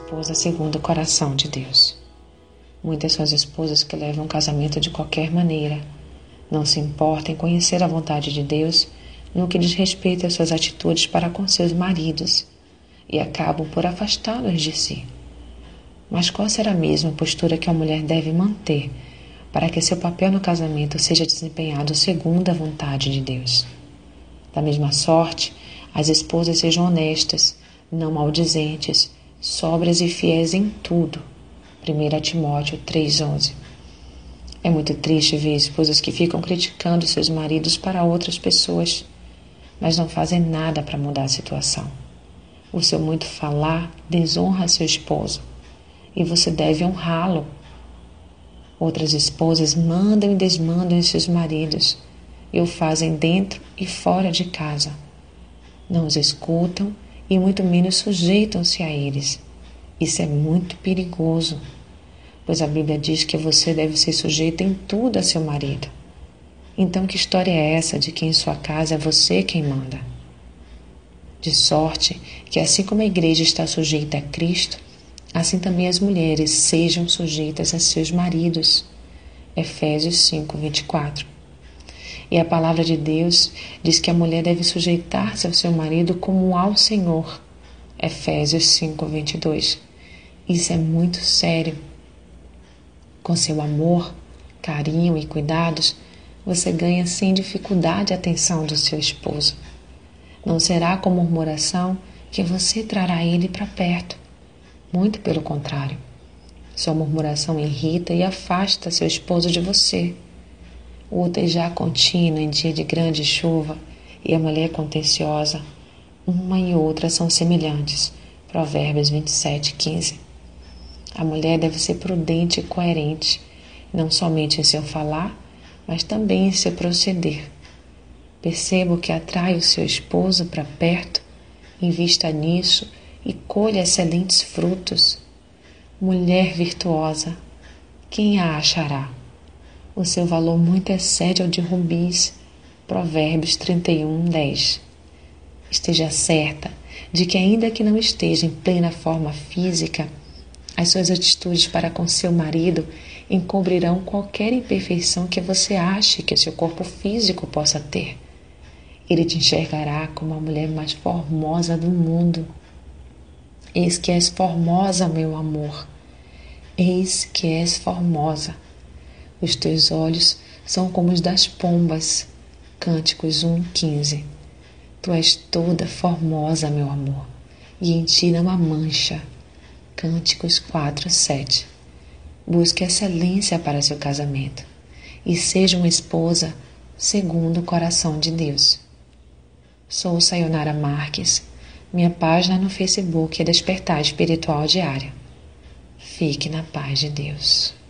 casa segundo o coração de Deus. Muitas são as esposas que levam o casamento de qualquer maneira, não se importam em conhecer a vontade de Deus no que diz respeito às suas atitudes para com seus maridos e acabam por afastá-los de si. Mas qual será mesmo a postura que a mulher deve manter para que seu papel no casamento seja desempenhado segundo a vontade de Deus? Da mesma sorte, as esposas sejam honestas, não maldizentes, sóbrias e fiéis em tudo. 1 Timóteo 3,11 É muito triste ver esposas que ficam criticando seus maridos para outras pessoas, mas não fazem nada para mudar a situação. O seu muito falar desonra seu esposo e você deve honrá-lo. Outras esposas mandam e desmandam em seus maridos e o fazem dentro e fora de casa. Não os escutam e muito menos sujeitam-se a eles. Isso é muito perigoso, pois a Bíblia diz que você deve ser sujeito em tudo a seu marido. Então, que história é essa de que em sua casa é você quem manda? De sorte que, assim como a igreja está sujeita a Cristo, assim também as mulheres sejam sujeitas a seus maridos. Efésios 5, 24. E a palavra de Deus diz que a mulher deve sujeitar-se ao seu marido como ao Senhor. Efésios 5, 22. Isso é muito sério. Com seu amor, carinho e cuidados, você ganha sem dificuldade a atenção do seu esposo. Não será com murmuração que você trará ele para perto. Muito pelo contrário. Sua murmuração irrita e afasta seu esposo de você. O outejar contínuo em dia de grande chuva e a mulher contenciosa, uma e outra são semelhantes. Provérbios 27, 15. A mulher deve ser prudente e coerente, não somente em seu falar, mas também em seu proceder. Perceba o que atrai o seu esposo para perto, invista nisso e colha excelentes frutos. Mulher virtuosa, quem a achará? O seu valor muito excede ao de rubis. Provérbios 31, 10. Esteja certa de que, ainda que não esteja em plena forma física, as suas atitudes para com seu marido encobrirão qualquer imperfeição que você ache que seu corpo físico possa ter. Ele te enxergará como a mulher mais formosa do mundo. Eis que és formosa, meu amor. Eis que és formosa. Os teus olhos são como os das pombas. Cânticos 1:15. Tu és toda formosa, meu amor, e em ti não há mancha. Cânticos 4:7. Busque excelência para seu casamento e seja uma esposa segundo o coração de Deus. Sou Sayonara Marques. Minha página no Facebook é Despertar Espiritual Diário. Fique na paz de Deus.